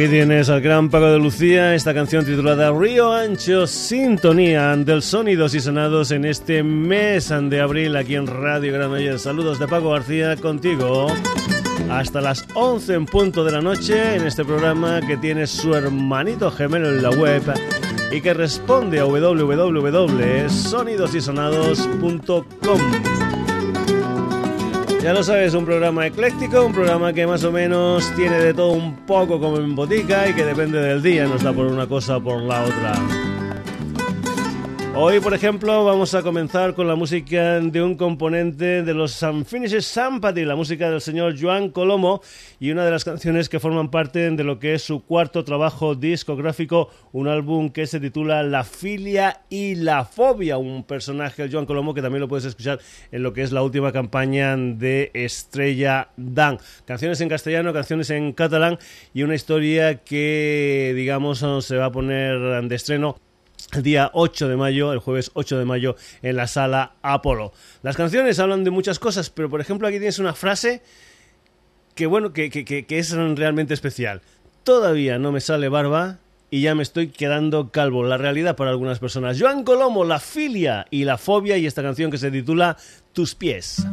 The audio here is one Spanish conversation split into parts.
Aquí tienes al gran Paco de Lucía, esta canción titulada Río Ancho, sintonía del sonidos y sonados en este mes de abril aquí en Radio Granollers. Saludos de Paco García contigo hasta las 11 en punto de la noche en este programa que tiene su hermanito gemelo en la web y que responde a www.sonidosysonados.com. Ya lo sabes, un programa ecléctico, un programa que más o menos tiene de todo un poco como en botica y que depende del día, no está por una cosa o por la otra. Hoy, por ejemplo, vamos a comenzar con la música de un componente de los Unfinished Sympathy, la música del señor Joan Colomo y una de las canciones que forman parte de lo que es su cuarto trabajo discográfico, un álbum que se titula La filia y la fobia, un personaje, Joan Colomo, que también lo puedes escuchar en lo que es la última campaña de Estrella Dan. Canciones en castellano, canciones en catalán y una historia que, digamos, se va a poner de estreno día 8 de mayo, el jueves 8 de mayo, en la sala Apolo. Las canciones hablan de muchas cosas, pero por ejemplo aquí tienes una frase que bueno, que, que, es realmente especial. Todavía no me sale barba y ya me estoy quedando calvo. La realidad para algunas personas. Joan Colomo, la filia y la fobia y esta canción que se titula Tus pies.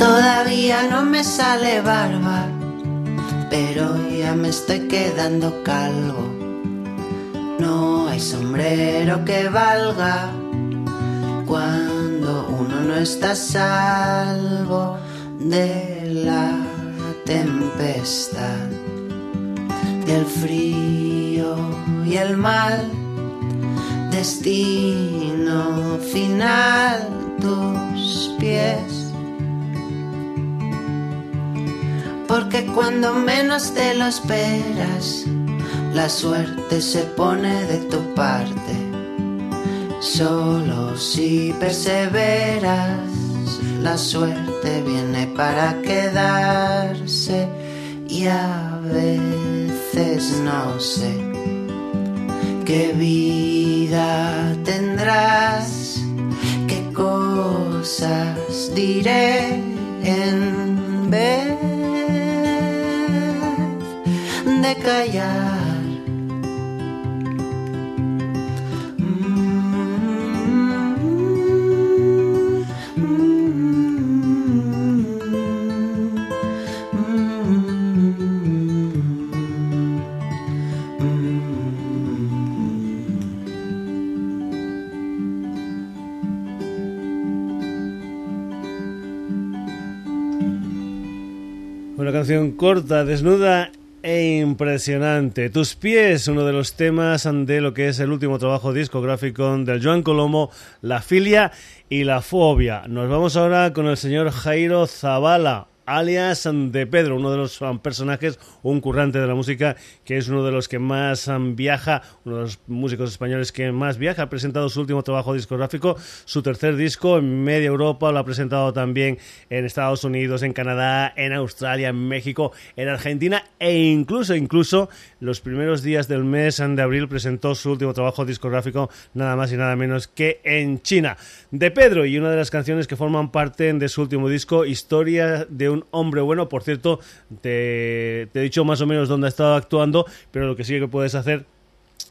Todavía no me sale barba, pero ya me estoy quedando calvo. No hay sombrero que valga cuando uno no está salvo de la tempestad, del frío y el mal. Destino final, tus pies porque cuando menos te lo esperas, la suerte se pone de tu parte. Solo si perseveras, la suerte viene para quedarse y a veces no sé qué vida tendrás, qué cosas diré en vez de callar. Una canción corta, desnuda e impresionante. Tus pies, uno de los temas de lo que es el último trabajo discográfico del Joan Colomo, La filia y la fobia. Nos vamos ahora con el señor Jairo Zavala, alias de Pedro, uno de los um, personajes, un currante de la música, que es uno de los que más um, viaja, uno de los músicos españoles que más viaja. Ha presentado su último trabajo discográfico, su tercer disco en media Europa, lo ha presentado también en Estados Unidos, en Canadá, en Australia, en México, en Argentina e incluso, incluso los primeros días del mes de abril presentó su último trabajo discográfico, nada más y nada menos que en China. De Pedro y una de las canciones que forman parte de su último disco, Historia de un hombre bueno. Por cierto, te, he dicho más o menos dónde ha estado actuando, pero lo que sí que puedes hacer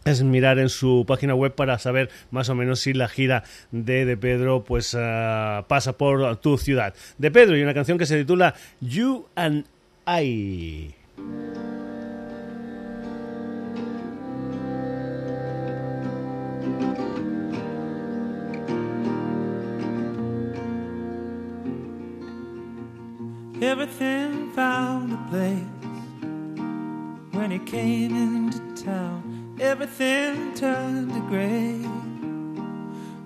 es mirar en su página web para saber más o menos si la gira de De Pedro pues ah, pasa por tu ciudad. De Pedro y una canción que se titula You and I. Everything found a place when he came into town. Everything turned to gray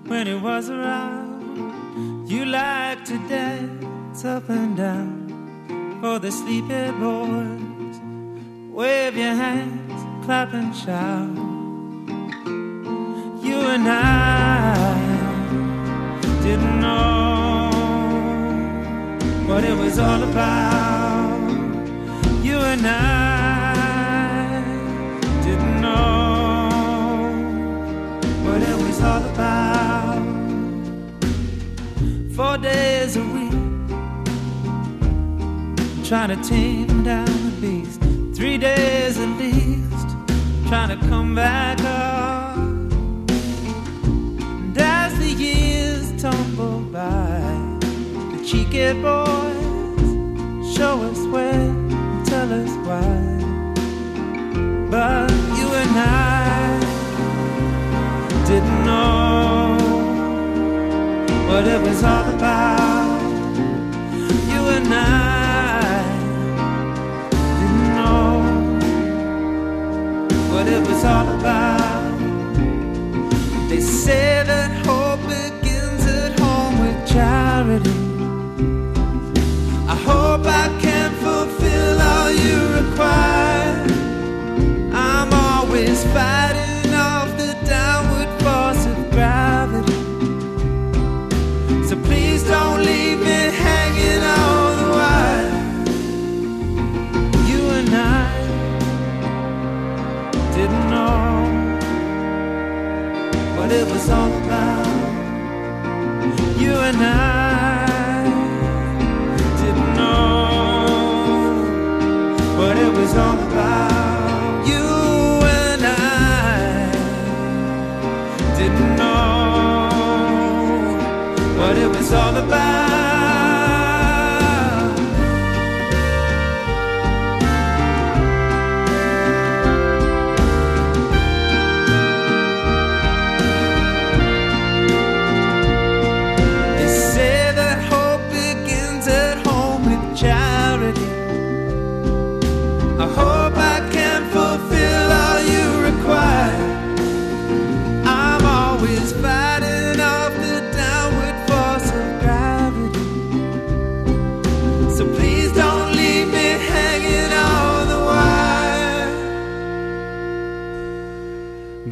when he was around. You like to dance up and down for the sleepy boys. Wave your hands, clap and shout. You and I didn't know what it was all about. You and I didn't know what it was all about. Four days a week, trying to tame down the beast. Three days at least, trying to come back up. Cheeky boys show us where, tell us why. But you and I didn't know what it was all about. You and I didn't know what it was all about.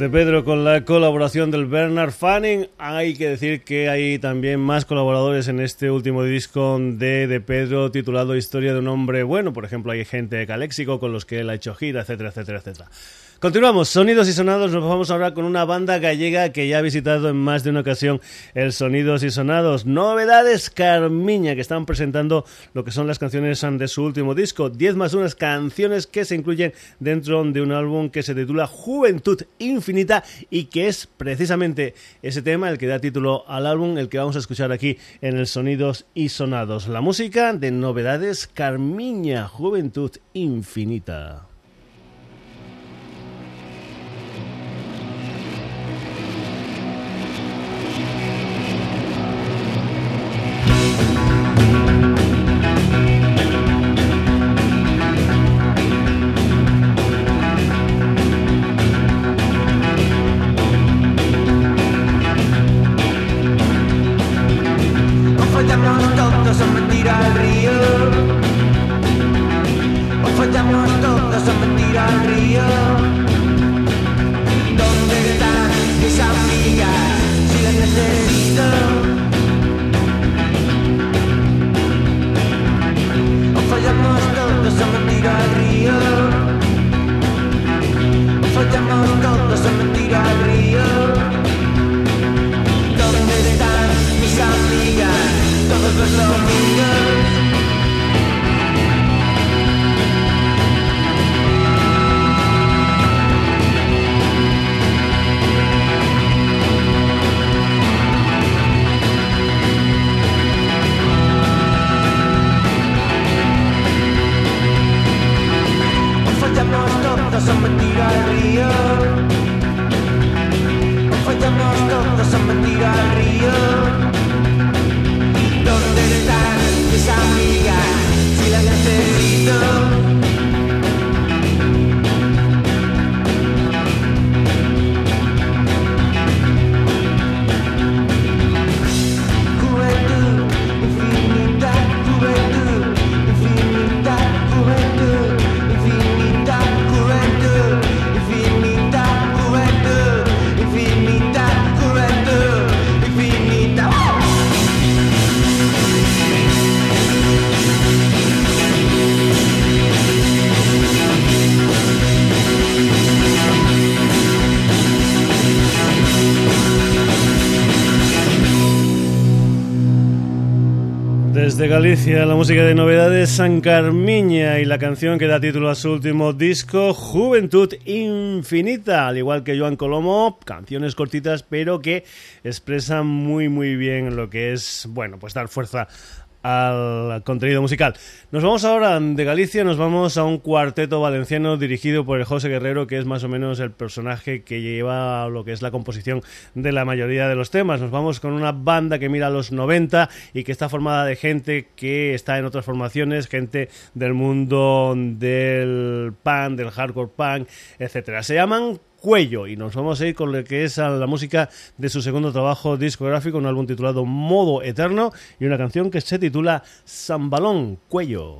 De Pedro con la colaboración del Bernard Fanning. Hay que decir que hay también más colaboradores en este último disco de, de Pedro titulado Historia de un hombre bueno. Por ejemplo, hay gente de Caléxico con los que él ha hecho gira, etcétera, etcétera, etcétera. Continuamos, sonidos y sonados. Nos vamos a hablar con una banda gallega que ya ha visitado en más de una ocasión el Sonidos y Sonados. Novedades Carmiña, que están presentando lo que son las canciones de su último disco. 10 más unas canciones que se incluyen dentro de un álbum que se titula Juventud Infinita y que es precisamente ese tema el que da título al álbum, el que vamos a escuchar aquí en el Sonidos y Sonados. La música de Novedades Carmiña, Juventud Infinita. Desde Galicia, la música de novedades San Carmiña y la canción que da título a su último disco, Juventud Infinita, al igual que Joan Colomo, canciones cortitas pero que expresan muy muy bien lo que es, bueno, pues dar fuerza al contenido musical. Nos vamos ahora de Galicia, nos vamos a un cuarteto valenciano dirigido por el José Guerrero, que es más o menos el personaje que lleva lo que es la composición de la mayoría de los temas. Nos vamos con una banda que mira a los 90 y que está formada de gente que está en otras formaciones, gente del mundo del punk, del hardcore punk, etcétera. Se llaman Cuello. Y nos vamos a ir con lo que es la música de su segundo trabajo discográfico, un álbum titulado Modo Eterno y una canción que se titula Sambalón Cuello.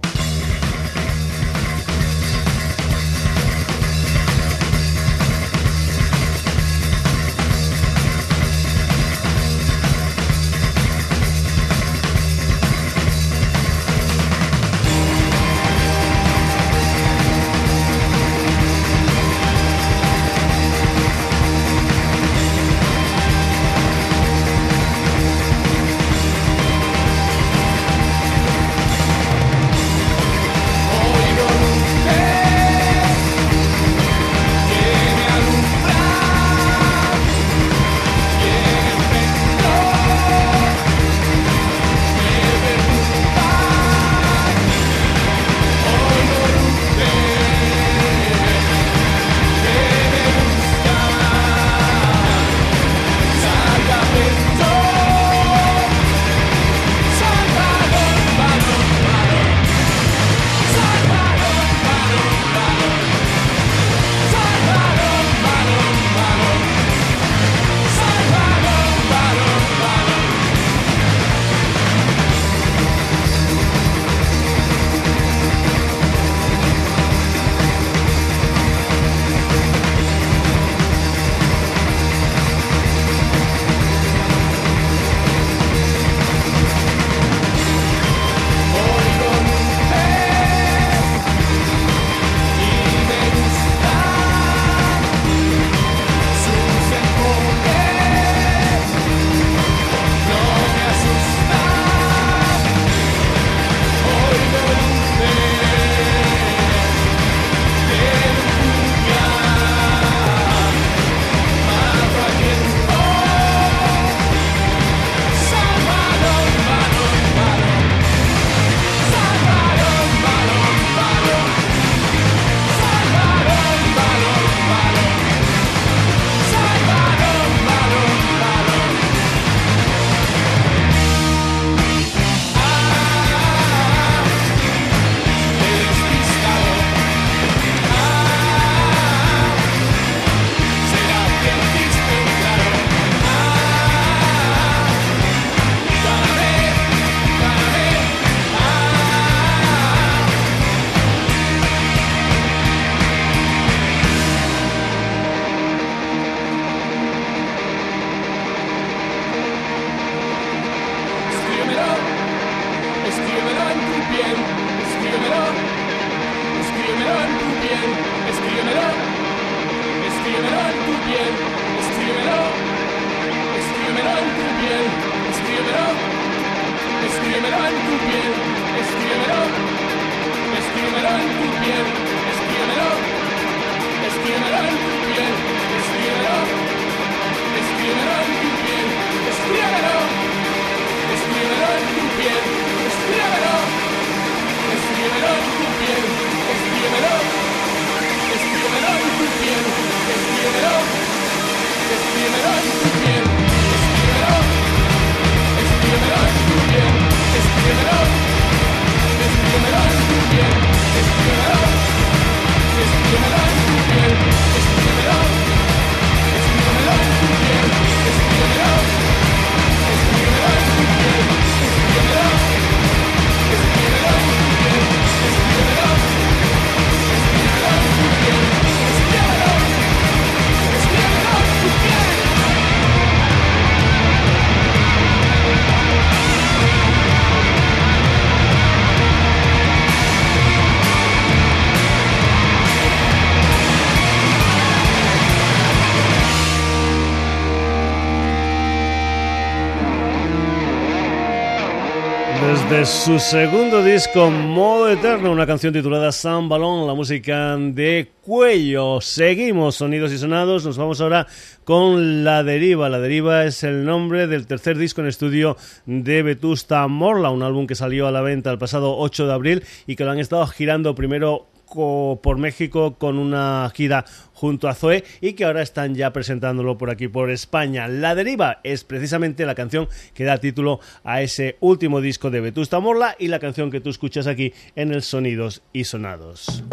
Yeah. De su segundo disco Modo Eterno, una canción titulada San Balón, la música de Cuello. Seguimos sonidos y sonados, nos vamos ahora con La Deriva. La Deriva es el nombre del tercer disco en estudio de Vetusta Morla, un álbum que salió a la venta el pasado 8 de abril y que lo han estado girando primero por México con una gira junto a Zoe y que ahora están ya presentándolo por aquí por España. La Deriva es precisamente la canción que da título a ese último disco de Vetusta Morla y la canción que tú escuchas aquí en el Sonidos y Sonados.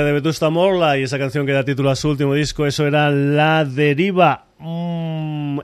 De Vetusta Morla y esa canción que da título a su último disco, eso era La Deriva.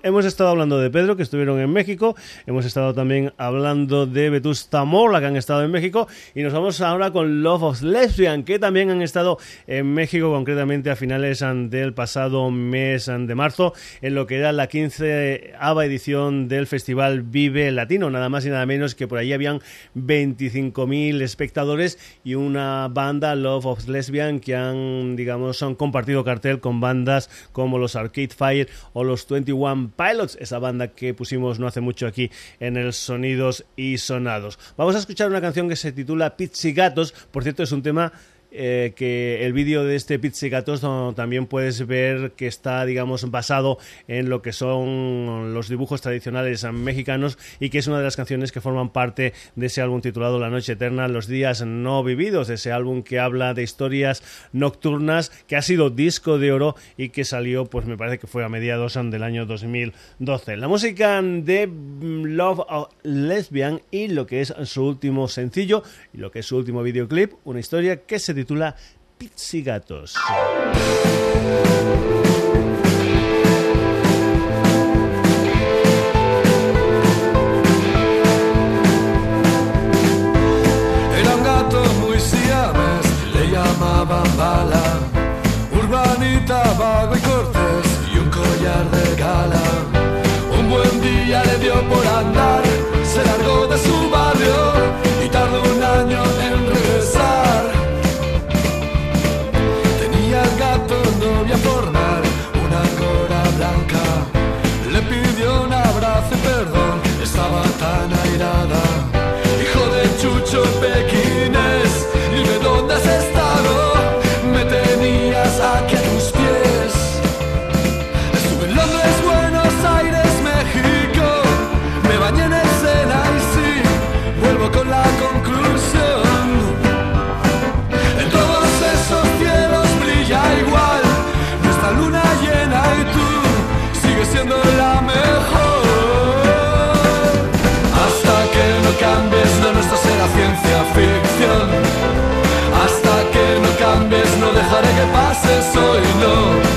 Hemos estado hablando de Pedro, que estuvieron en México. Hemos estado también hablando de Vetusta Morla, que han estado en México. Y nos vamos ahora con Love of Lesbian, que también han estado en México, concretamente a finales del pasado mes de marzo, en lo que era la 15 edición del Festival Vive Latino. Nada más y nada menos que por allí habían 25.000 espectadores y una banda, Love of Lesbian, que han, digamos, han compartido cartel con bandas como los Arcade Fire o los 21 Pilots, esa banda que pusimos no hace mucho aquí en el Sonidos y Sonados. Vamos a escuchar una canción que se titula Pizzigatos, por cierto es un tema eh, que el vídeo de este Pizzicatos también puedes ver que está, digamos, basado en lo que son los dibujos tradicionales mexicanos y que es una de las canciones que forman parte de ese álbum titulado La Noche Eterna, Los Días No Vividos, ese álbum que habla de historias nocturnas, que ha sido disco de oro y que salió, pues me parece que fue a mediados del año 2012. La música de Love of Lesbian y lo que es su último sencillo y lo que es su último videoclip, una historia que se titula Pizzigatos. Hasta que no cambies, no dejaré que pases hoy, no.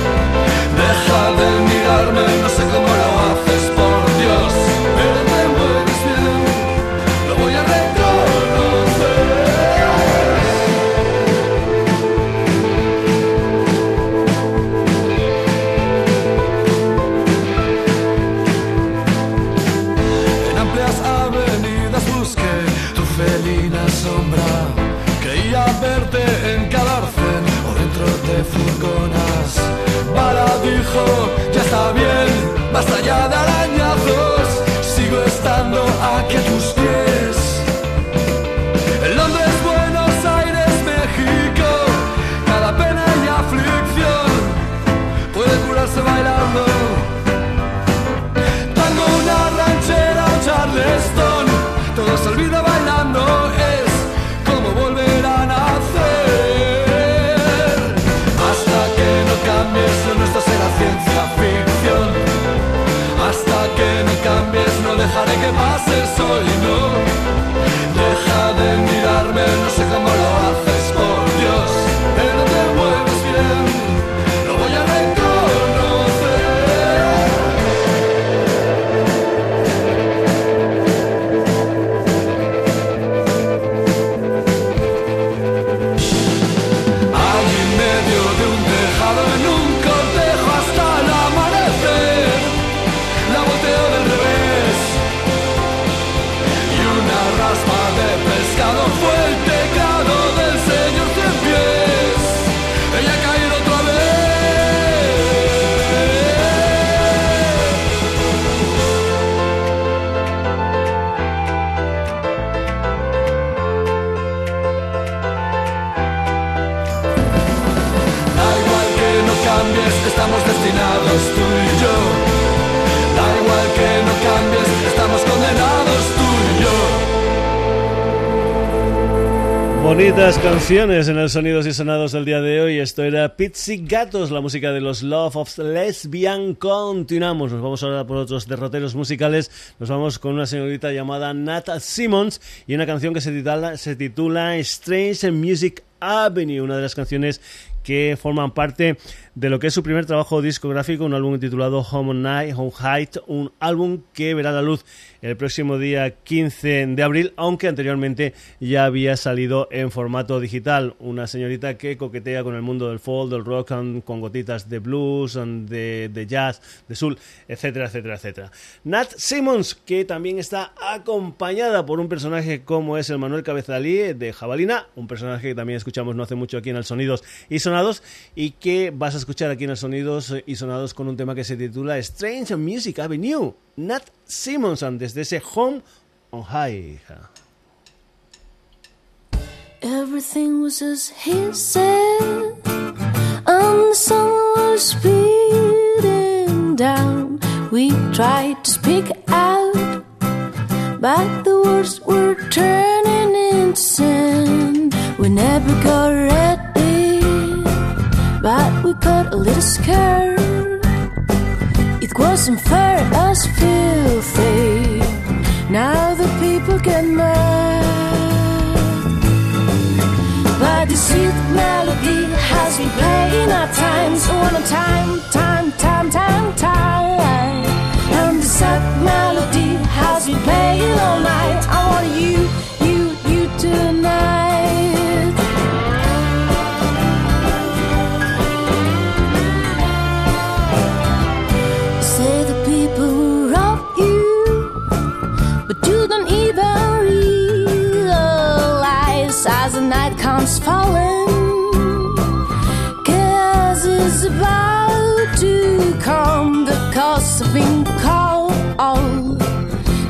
Que pases hoy, no. Deja de mirarme, no sé cómo Bonitas canciones en el Sonidos y Sonados del día de hoy. Esto era Pizzigatos, la música de los Love of Lesbian. Continuamos, nos vamos ahora por otros derroteros musicales. Nos vamos con una señorita llamada Nat Simmons y una canción que se titula, se titula Strange Music Avenue, una de las canciones que forman parte de lo que es su primer trabajo discográfico, un álbum titulado Home Night, Home Height, un álbum que verá la luz el próximo día 15 de abril, aunque anteriormente ya había salido en formato digital. Una señorita que coquetea con el mundo del folk, del rock, con gotitas de blues, de, de jazz, de soul, etcétera, etcétera, etcétera. Nat Simmons, que también está acompañada por un personaje como es el Manuel Cabezalí de Jabalina, un personaje que también escuchamos no hace mucho aquí en el Sonidos y Sonados, y que vas a escuchar aquí en el Sonidos y Sonados con un tema que se titula Strange Music Avenue. Nat Simmons, desde ese Home on High. Everything was as he said, and the sun was beating down. We tried to speak out, but the words were turning into sand. We never got ready, but we got a little scared. It wasn't fair as filthy. Now the people get mad. But the sweet melody has been playing at times, one time, time, time, time, time. And the sad melody has been playing all night. I want you, you, you tonight. Comes falling. Cause it's about to come, the cost of being called.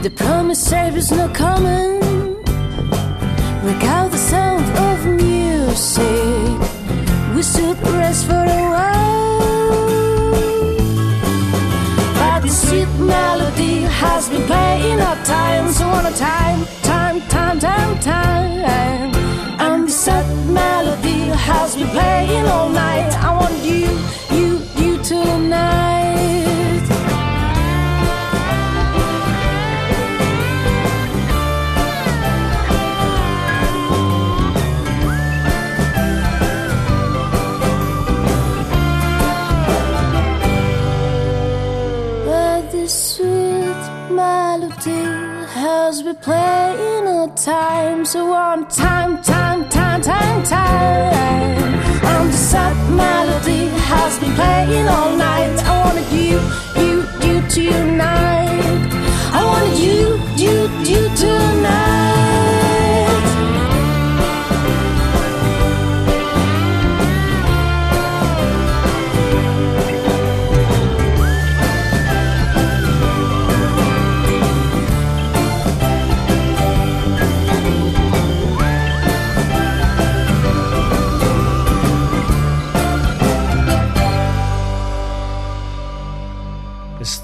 The promised service not coming. Break out the sound of music. We should rest for a while. But the sweet melody has been playing our time, so on a time, time, time, time, time. Sad melody has been playing all night. I want you, you, you tonight. But this sweet melody has been playing all time. So time, time, time, time. And the sad melody has been playing all night. I wanted you, you, you tonight.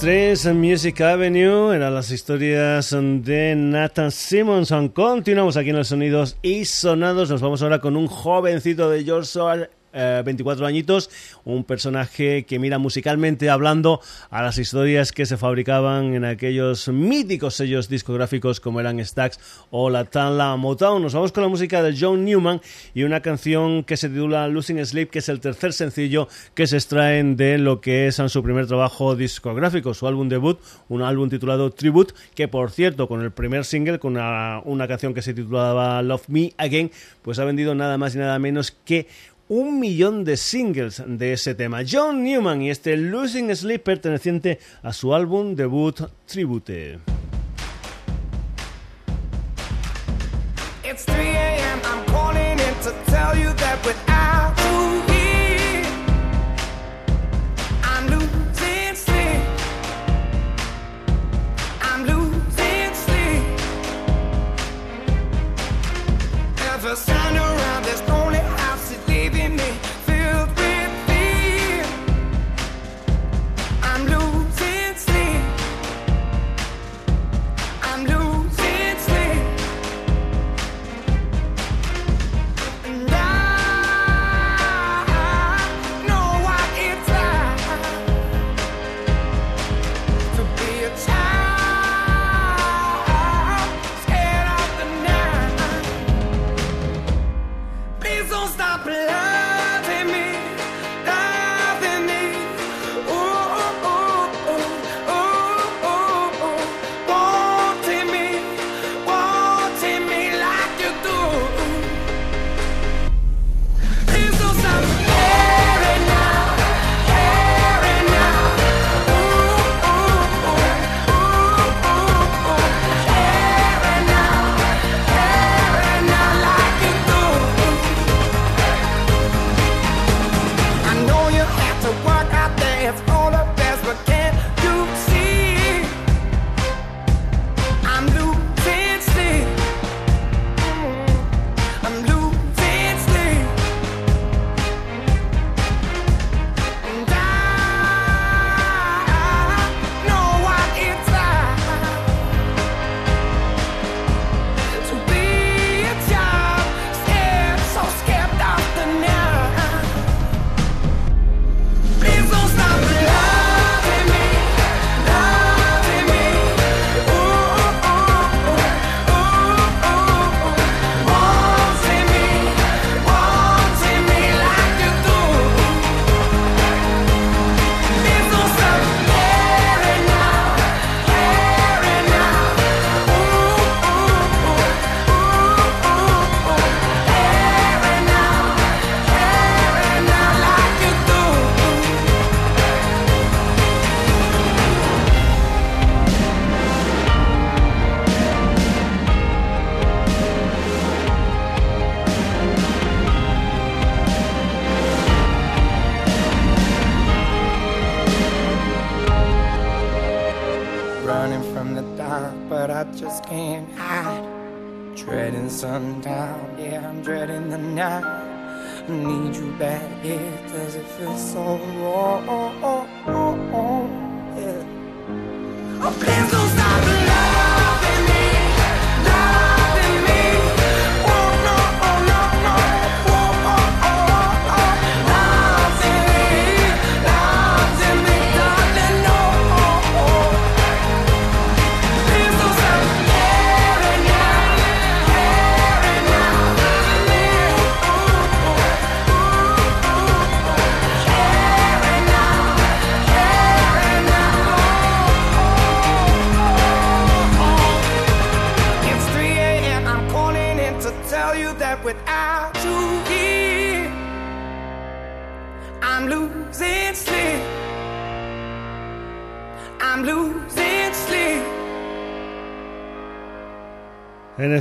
3, Music Avenue, eran las historias de Nathan Simonson. Continuamos aquí en los sonidos y sonados. Nos vamos ahora con un jovencito de George eh, 24 añitos, un personaje que mira musicalmente hablando a las historias que se fabricaban en aquellos míticos sellos discográficos como eran Stax o la Tanla Motown. Nos vamos con la música de John Newman y una canción que se titula Losing Sleep, que es el tercer sencillo que se extraen de lo que es su primer trabajo discográfico, su álbum debut, un álbum titulado Tribute, que por cierto, con el primer single, con una, una canción que se titulaba Love Me Again, pues ha vendido nada más y nada menos que un millón de singles de ese tema. John Newman y este Losing Sleep perteneciente a su álbum debut Tribute.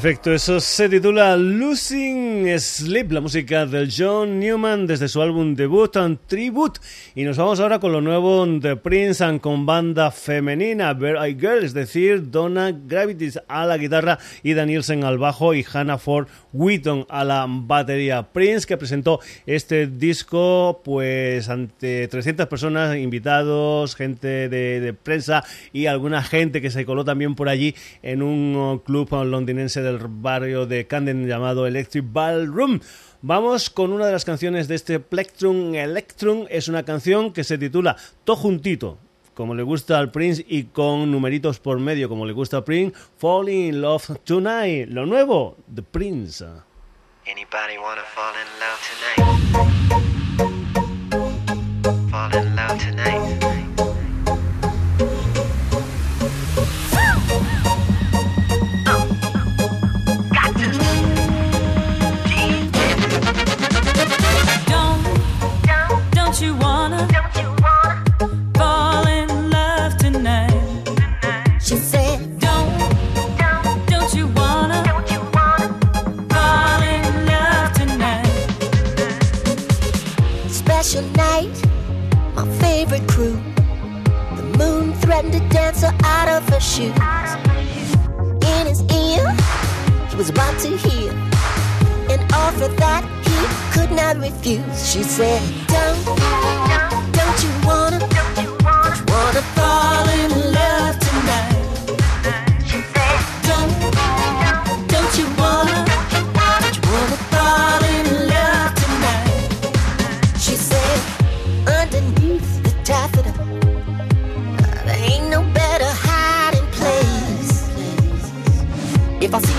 En efecto, eso se titula Losing Sleep, la música del John Newman desde su álbum debut and Tribute. Y nos vamos ahora con lo nuevo de Prince and con banda femenina, Bear I Girl, es decir, Donna Gravities a la guitarra y Danielsen al bajo y Hannah Ford Wheaton a la batería. Prince que presentó este disco pues ante 300 personas, invitados, gente de, prensa y alguna gente que se coló también por allí en un uh, club londinense del barrio de Camden llamado Electric Ballroom. Vamos con una de las canciones de este Plectrum Electrum. Es una canción que se titula To Juntito, como le gusta al Prince y con numeritos por medio, como le gusta al Prince. Falling in Love Tonight, lo nuevo de Prince. Anybody wanna? Fall in love tonight. Threatened to dance her out of her shoes. In his ear, he was about to hear an offer that he could not refuse. She said, Don't, don't you wanna, don't you wanna fall in love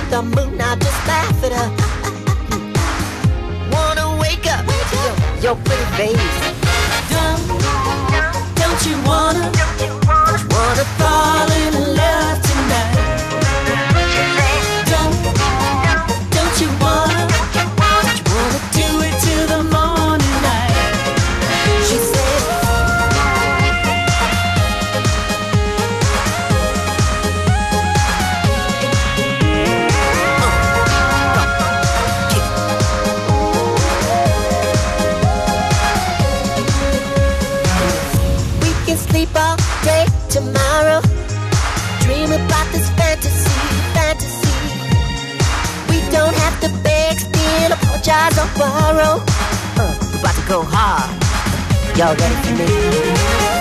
the moon, I just laugh at her. Wanna wake up to your, your pretty face. Don't, don't you wanna Y'all ready for me?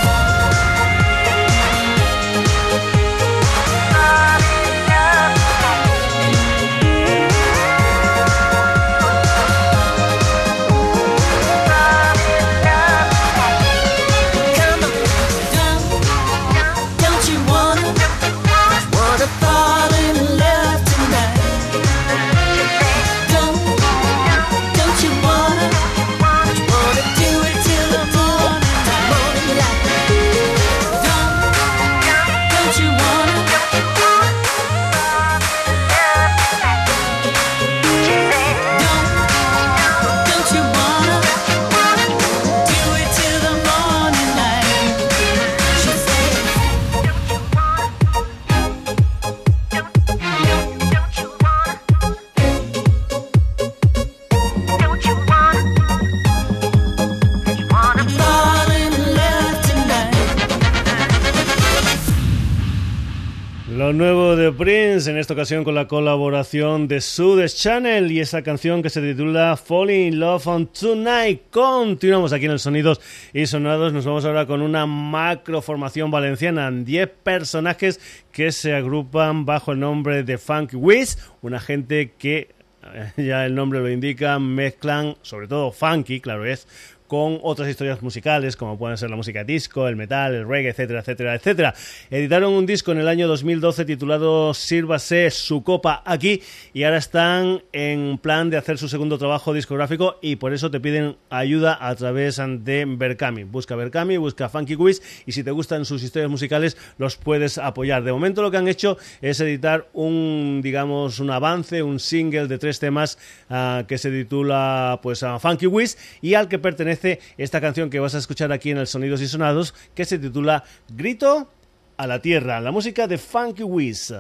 Prince, en esta ocasión con la colaboración de Sudes Channel y esa canción que se titula Falling in Love on Tonight. Continuamos aquí en el Sonidos y Sonados. Nos vamos ahora con una macroformación valenciana. 10 personajes que se agrupan bajo el nombre de Funk Wiz, una gente que eh, ya el nombre lo indica, mezclan sobre todo funky, claro es, con otras historias musicales, como pueden ser la música disco, el metal, el reggae, etcétera, etcétera, etcétera. Editaron un disco en el año 2012 titulado Sírvase su copa aquí y ahora están en plan de hacer su segundo trabajo discográfico y por eso te piden ayuda a través de Berkami. Busca Berkami, busca Funky Quiz y si te gustan sus historias musicales los puedes apoyar. De momento lo que han hecho es editar un, digamos, un avance, un single de tres temas uh, que se titula pues a Funky Wiz y al que pertenece esta canción que vas a escuchar aquí en el Sonidos y Sonados, que se titula Grito a la Tierra, la música de Funky Wiz.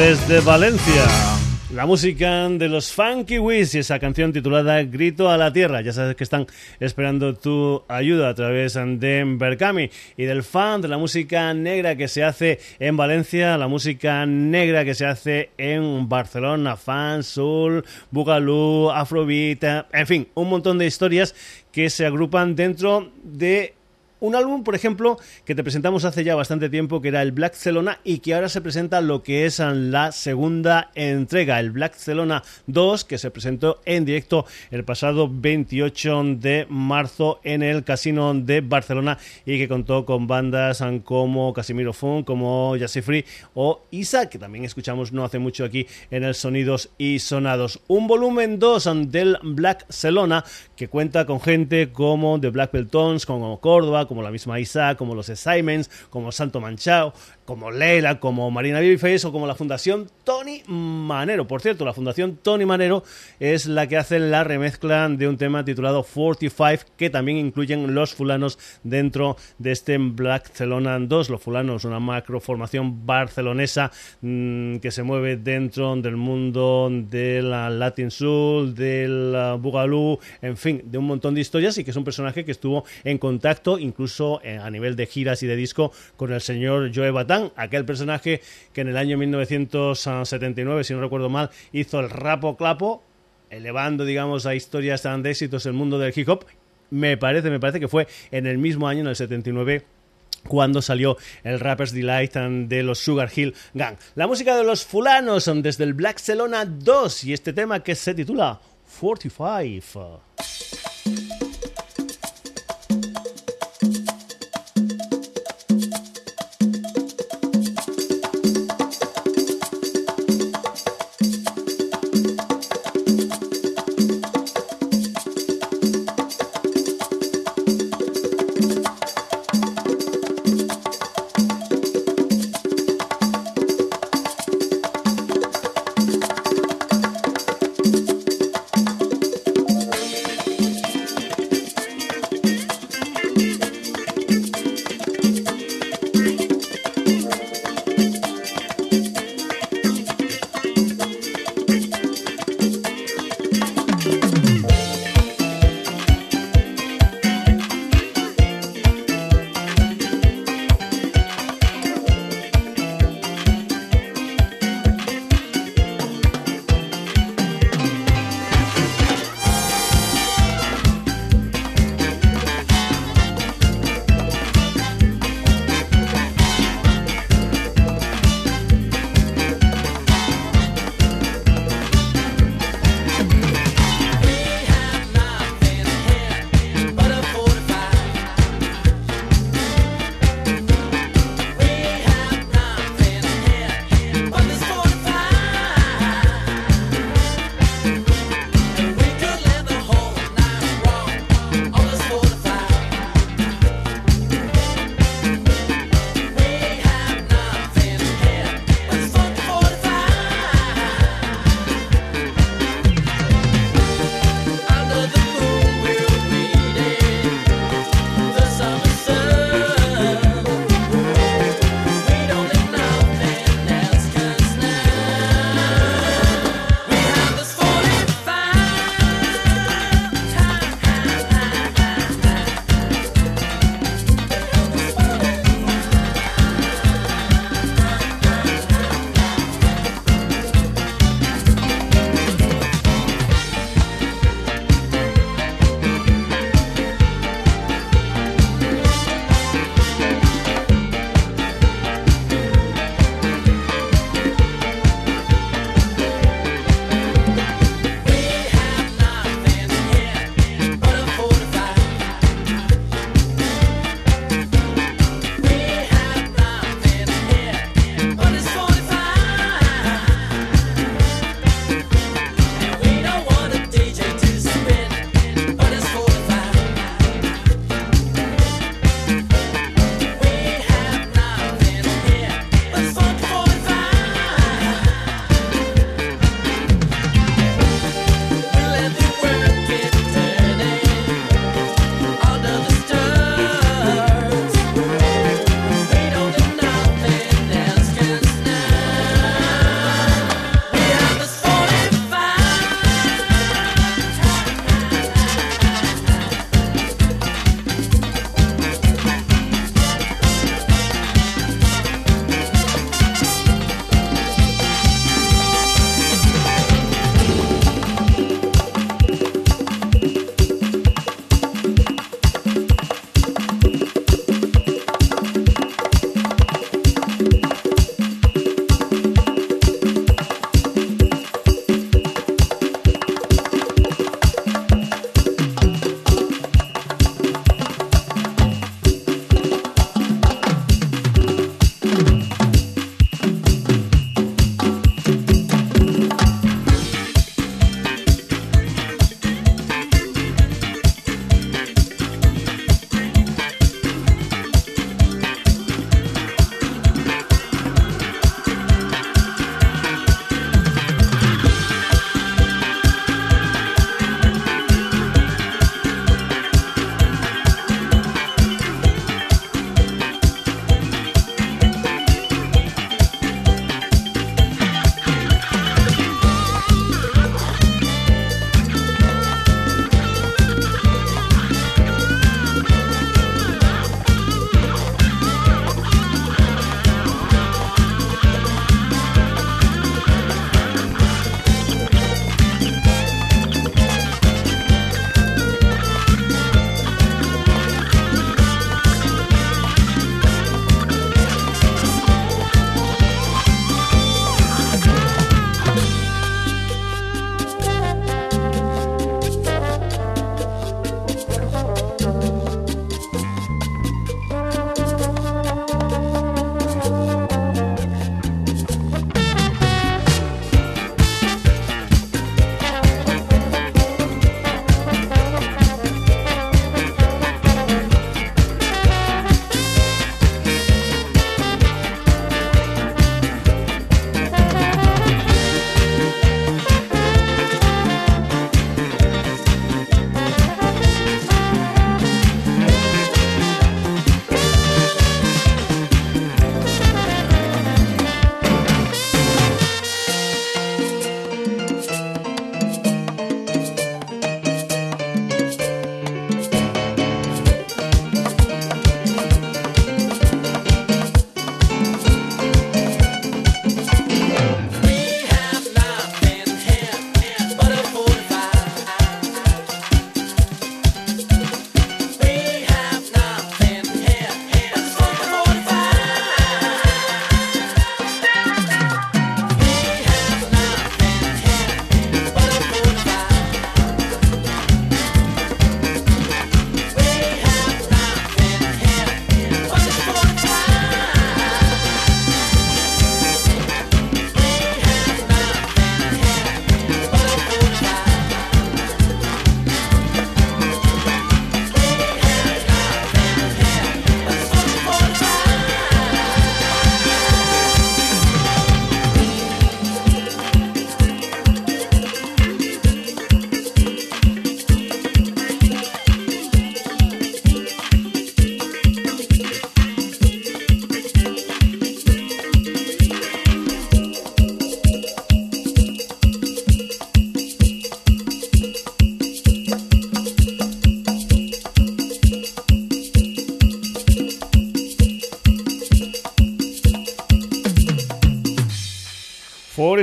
De Valencia. La música de los Funky Wiz y esa canción titulada Grito a la Tierra. Ya sabes que están esperando tu ayuda a través de Berkami y del fan de la música negra que se hace en Valencia, la música negra que se hace en Barcelona, fan, soul, bugalú, afrobeat, en fin, un montón de historias que se agrupan dentro de Un álbum, por ejemplo, que te presentamos hace ya bastante tiempo, que era el Black Celona, y que ahora se presenta lo que es la segunda entrega, el Black Celona 2, que se presentó en directo el pasado 28 de marzo en el Casino de Barcelona y que contó con bandas como Casimiro Fun, como Jazzy Free o Isa, que también escuchamos no hace mucho aquí en el Sonidos y Sonados. Un volumen 2 del Black Celona que cuenta con gente como The Black Tones, como Córdoba, como la misma Isa, como los Simons, como Santo Manchao, como Leila, como Marina Babyface o como la Fundación Tony Manero. Por cierto, la Fundación Tony Manero es la que hace la remezcla de un tema titulado 45 que también incluyen los fulanos dentro de este Black Celona 2. Los fulanos, una macroformación barcelonesa mmm, que se mueve dentro del mundo de la Latin Soul, del Boogaloo, en fin, de un montón de historias y que es un personaje que estuvo en contacto incluso eh, a nivel de giras y de disco con el señor Joe Batán, aquel personaje que en el año 1979, si no recuerdo mal, hizo el rapo clapo, elevando, digamos, a historias tan de éxitos el mundo del hip hop. Me parece, me parece que fue en el mismo año, en el 79, cuando salió el Rapper's Delight de los Sugar Hill Gang. La música de los fulanos desde el Black Celona 2 y este tema que se titula 45.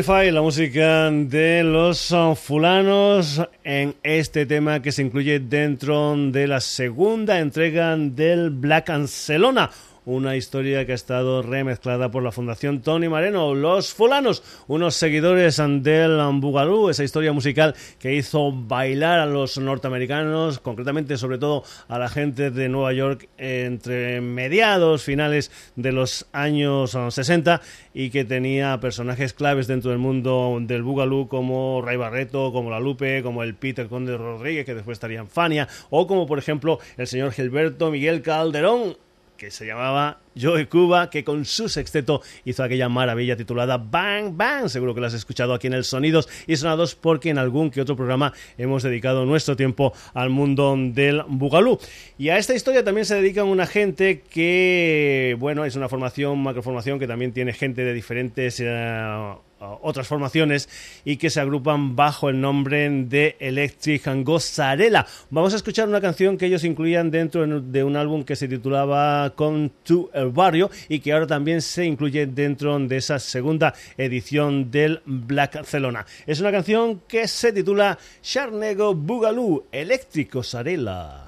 45, la música de los uh, fulanos en este tema que se incluye dentro de la segunda entrega del Black Ancelona una historia que ha estado remezclada por la Fundación Tony Mareno. Los Fulanos, unos seguidores del Bugalú, esa historia musical que hizo bailar a los norteamericanos, concretamente sobre todo a la gente de Nueva York entre mediados, finales de los años 60 y que tenía personajes claves dentro del mundo del Bugalú como Ray Barreto, como La Lupe, como el Peter Conde Rodríguez, que después estaría en Fania, o como por ejemplo el señor Gilberto Miguel Calderón, que se llamaba Joe Cuba, que con su sexteto hizo aquella maravilla titulada Bang Bang. Seguro que la has escuchado aquí en el Sonidos y Sonados porque en algún que otro programa hemos dedicado nuestro tiempo al mundo del Bugalú. Y a esta historia también se dedica una gente que, bueno, es una formación, macroformación que también tiene gente de diferentes... eh, otras formaciones y que se agrupan bajo el nombre de Electric Gozarela. Vamos a escuchar una canción que ellos incluían dentro de un álbum que se titulaba Con to el Barrio y que ahora también se incluye dentro de esa segunda edición del Black Barcelona. Es una canción que se titula Charnego Bugalú, Electric Gozarela.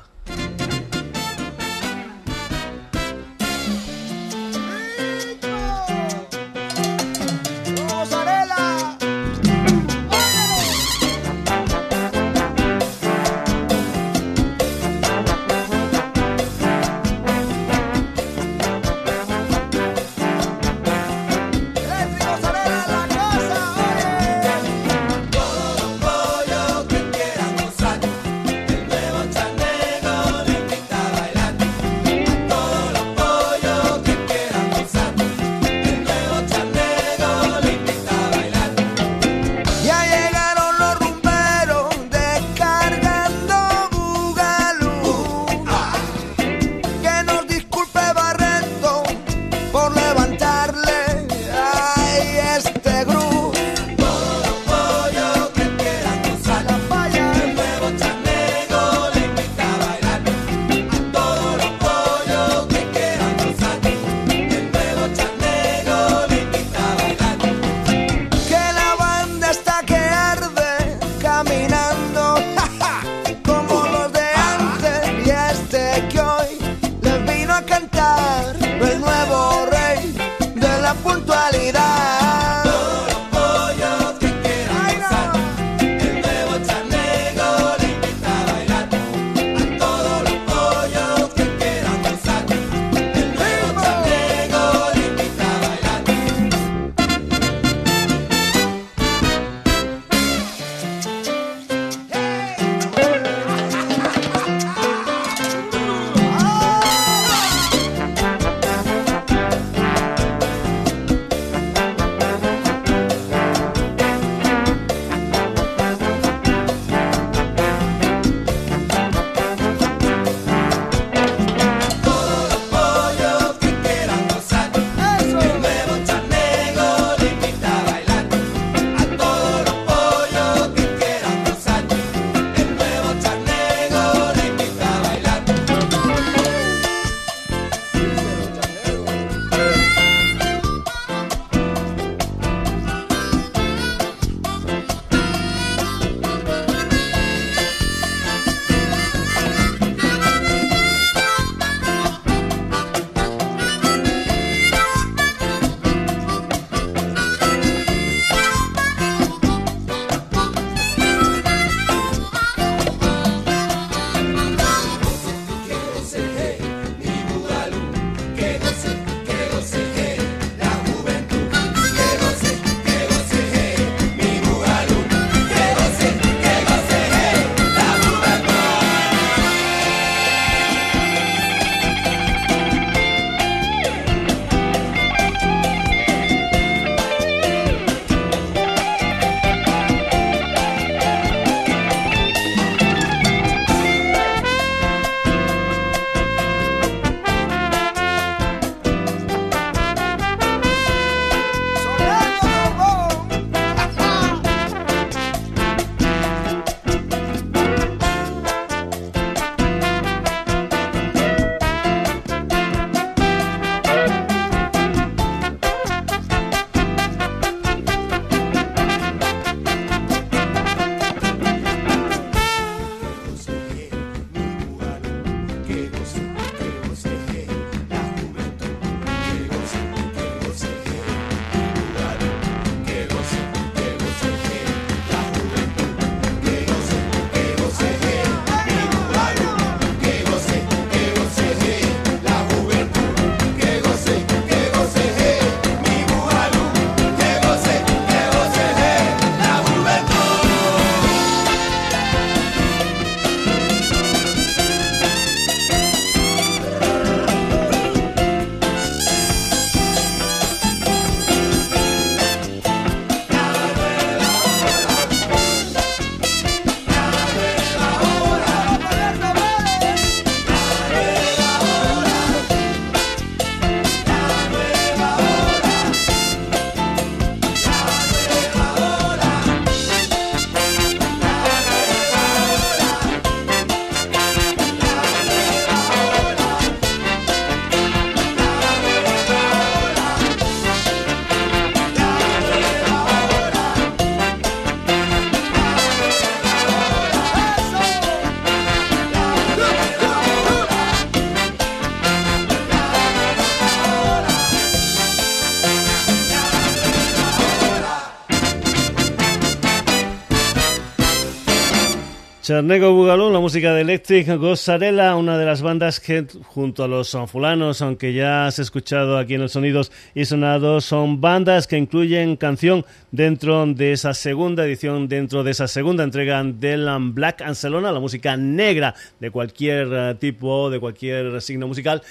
Charnego Bugalú, la música de Electric Gozzarella, una de las bandas que junto a los fulanos, aunque ya has escuchado aquí en los sonidos y sonados, son bandas que incluyen canción dentro de esa segunda edición, dentro de esa segunda entrega del Black Ancelona, la música negra de cualquier eh, tipo, de cualquier signo musical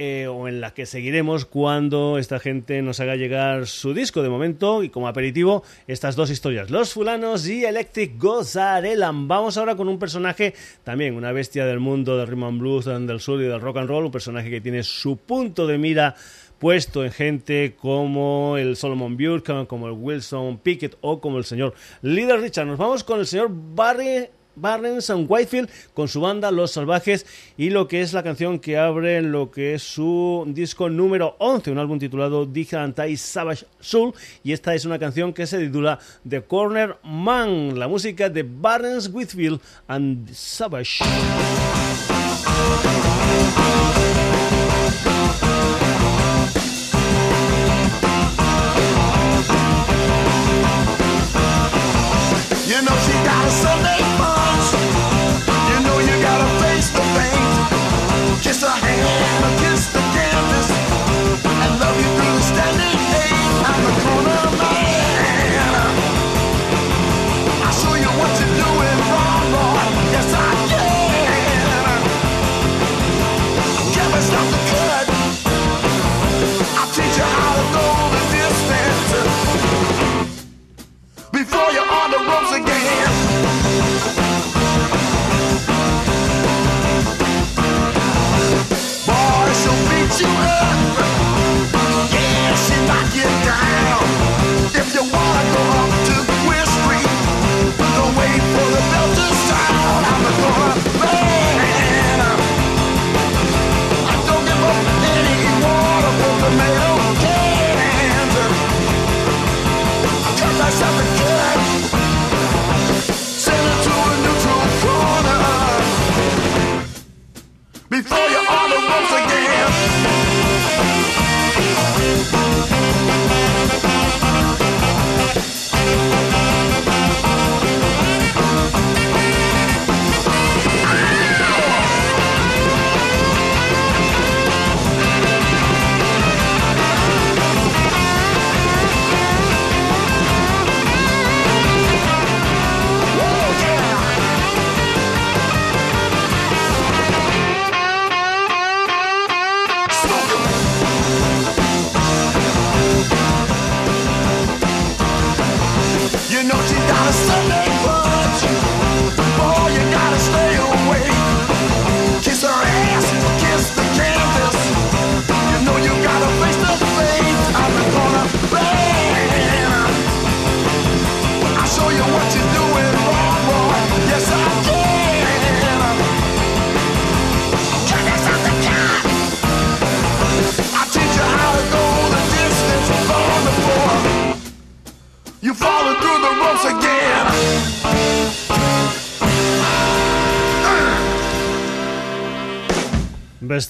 eh, o en la que seguiremos cuando esta gente nos haga llegar su disco de momento y como aperitivo estas dos historias, Los Fulanos y Electric Gozarelan. Vamos ahora con un personaje también, una bestia del mundo del rhythm and blues, del sur y del rock and roll, un personaje que tiene su punto de mira puesto en gente como el Solomon Burke, como el Wilson Pickett o como el señor Leader Richard. Nos vamos con el señor Barry Barnes and Whitefield con su banda Los Salvajes y lo que es la canción que abre lo que es su disco número 11, un álbum titulado Digital Savage Soul y esta es una canción que se titula The Corner Man, la música de Barnes Whitefield and Savage.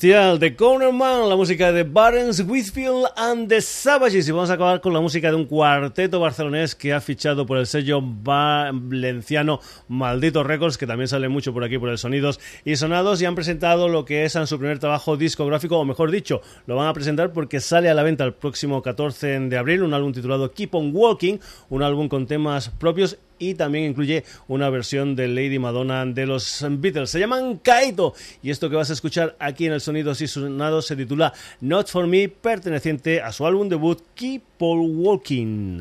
De Corner Man, la música de Barnes, Whitfield and the Savages. Y vamos a acabar con la música de un cuarteto barcelonés que ha fichado por el sello valenciano Maldito Records, que también sale mucho por aquí por el Sonidos y Sonados. Y han presentado lo que es en su primer trabajo discográfico, o mejor dicho, lo van a presentar porque sale a la venta el próximo 14 de abril, un álbum titulado Keep on Walking, un álbum con temas propios y también incluye una versión de Lady Madonna de los Beatles. Se llaman Kaito y esto que vas a escuchar aquí en el sonido y Sonado se titula Not For Me, perteneciente a su álbum debut Keep On Walking.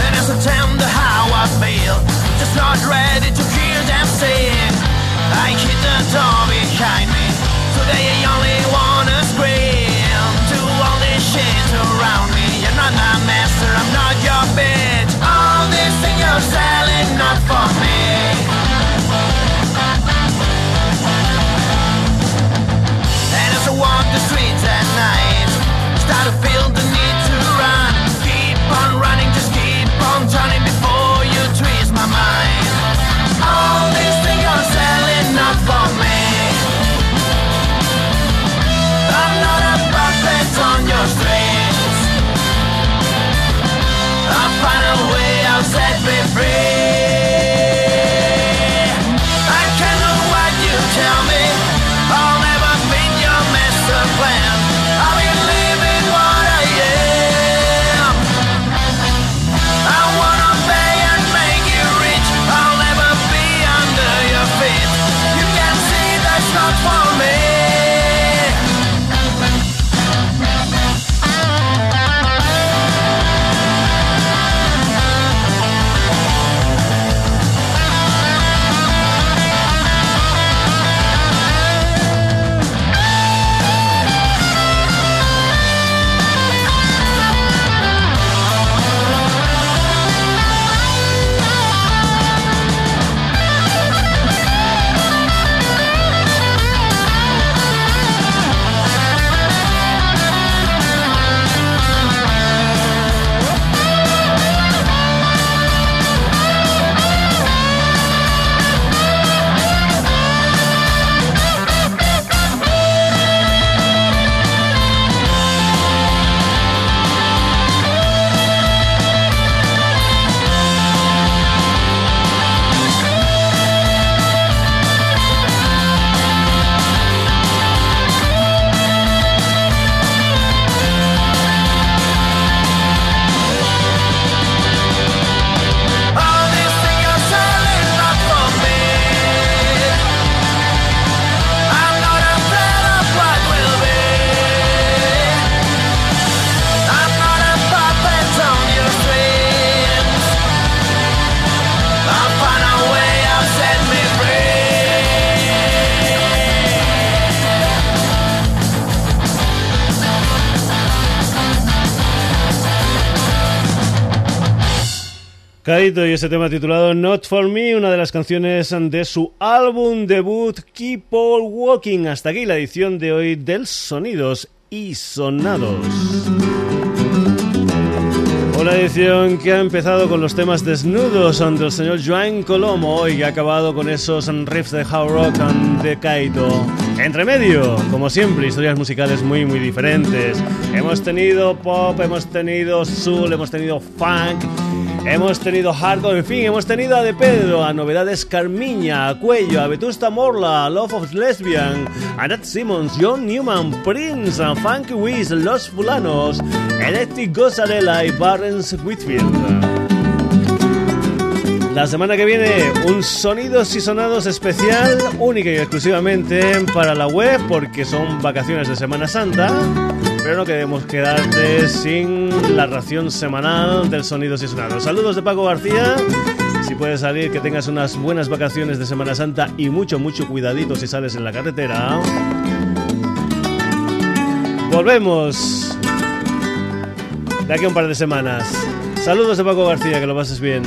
And it's a tender how I feel. Just not ready to hear them sing I hit Kaito y ese tema titulado Not For Me, una de las canciones de su álbum debut Keep On Walking. Hasta aquí la edición de hoy del Sonidos y Sonados. Una edición que ha empezado con los temas desnudos del señor Joan Colomo y ha acabado con esos riffs de How Rock de Kaito. Entre medio, como siempre, historias musicales muy muy diferentes. Hemos tenido pop, hemos tenido soul, hemos tenido funk Hemos tenido hardcore, en fin, hemos tenido a De Pedro, a Novedades Carmiña, a Cuello, a Vetusta Morla, a Love of Lesbian, a Nat Simmons, John Newman, Prince, a Funky Wiz, Los Fulanos, Electric Gozarella y Barrens Whitfield. La semana que viene un sonidos y sonados especial, única y exclusivamente para la web, porque son vacaciones de Semana Santa pero no queremos quedarte sin la ración semanal del Sonidos y Sonados. Saludos de Paco García. Si puedes salir, que tengas unas buenas vacaciones de Semana Santa y mucho, mucho cuidadito si sales en la carretera. Volvemos de aquí a un par de semanas. Saludos de Paco García, que lo pases bien.